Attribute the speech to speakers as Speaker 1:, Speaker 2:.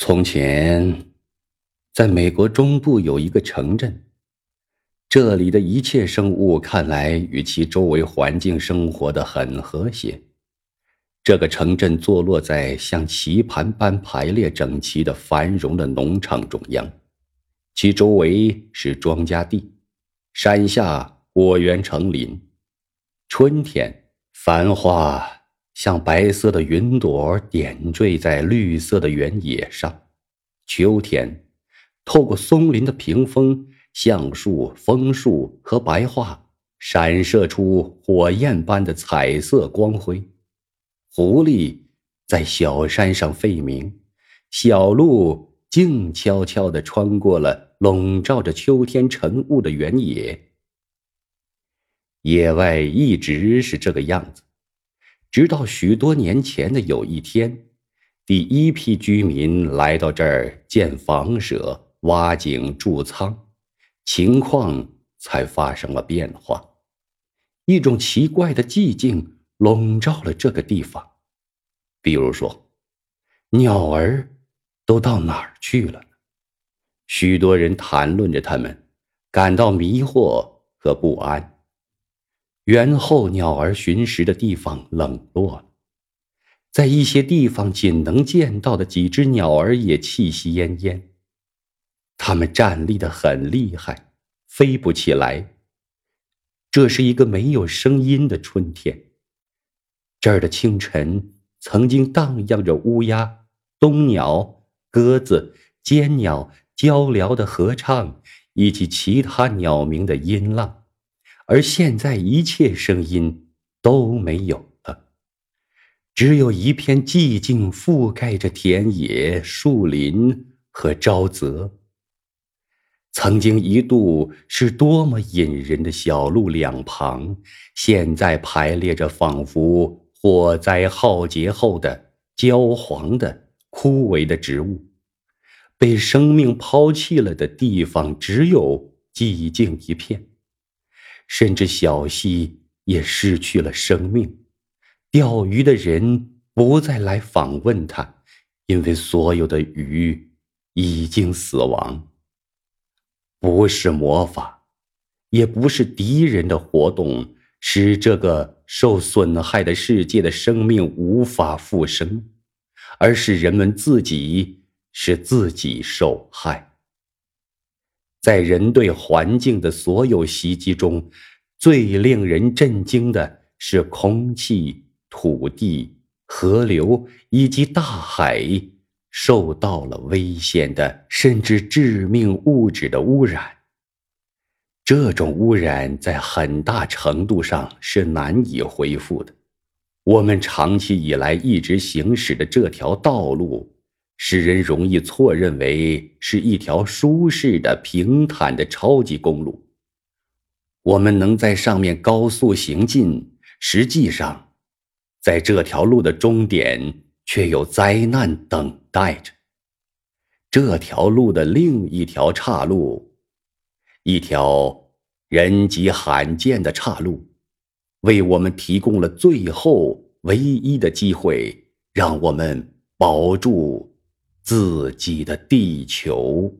Speaker 1: 从前，在美国中部有一个城镇，这里的一切生物看来与其周围环境生活的很和谐。这个城镇坐落在像棋盘般排列整齐的繁荣的农场中央，其周围是庄稼地，山下果园成林。春天，繁花。像白色的云朵点缀在绿色的原野上。秋天，透过松林的屏风，橡树、枫树和白桦闪射出火焰般的彩色光辉。狐狸在小山上吠鸣，小鹿静悄悄地穿过了笼罩着秋天晨雾的原野。野外一直是这个样子。直到许多年前的有一天，第一批居民来到这儿建房舍、挖井、筑仓，情况才发生了变化。一种奇怪的寂静笼罩了这个地方。比如说，鸟儿都到哪儿去了？许多人谈论着他们，感到迷惑和不安。园后鸟儿寻食的地方冷落了，在一些地方仅能见到的几只鸟儿也气息奄奄。它们站立的很厉害，飞不起来。这是一个没有声音的春天。这儿的清晨曾经荡漾着乌鸦、冬鸟、鸽子、尖鸟交嘹的合唱，以及其他鸟鸣的音浪。而现在，一切声音都没有了，只有一片寂静覆盖着田野、树林和沼泽。曾经一度是多么引人的小路两旁，现在排列着仿佛火灾浩劫后的焦黄的、枯萎的植物。被生命抛弃了的地方，只有寂静一片。甚至小溪也失去了生命，钓鱼的人不再来访问他，因为所有的鱼已经死亡。不是魔法，也不是敌人的活动，使这个受损害的世界的生命无法复生，而是人们自己使自己受害。在人对环境的所有袭击中，最令人震惊的是空气、土地、河流以及大海受到了危险的甚至致命物质的污染。这种污染在很大程度上是难以恢复的。我们长期以来一直行驶的这条道路。使人容易错认为是一条舒适的、平坦的超级公路。我们能在上面高速行进，实际上，在这条路的终点却有灾难等待着。这条路的另一条岔路，一条人迹罕见的岔路，为我们提供了最后唯一的机会，让我们保住。自己的地球。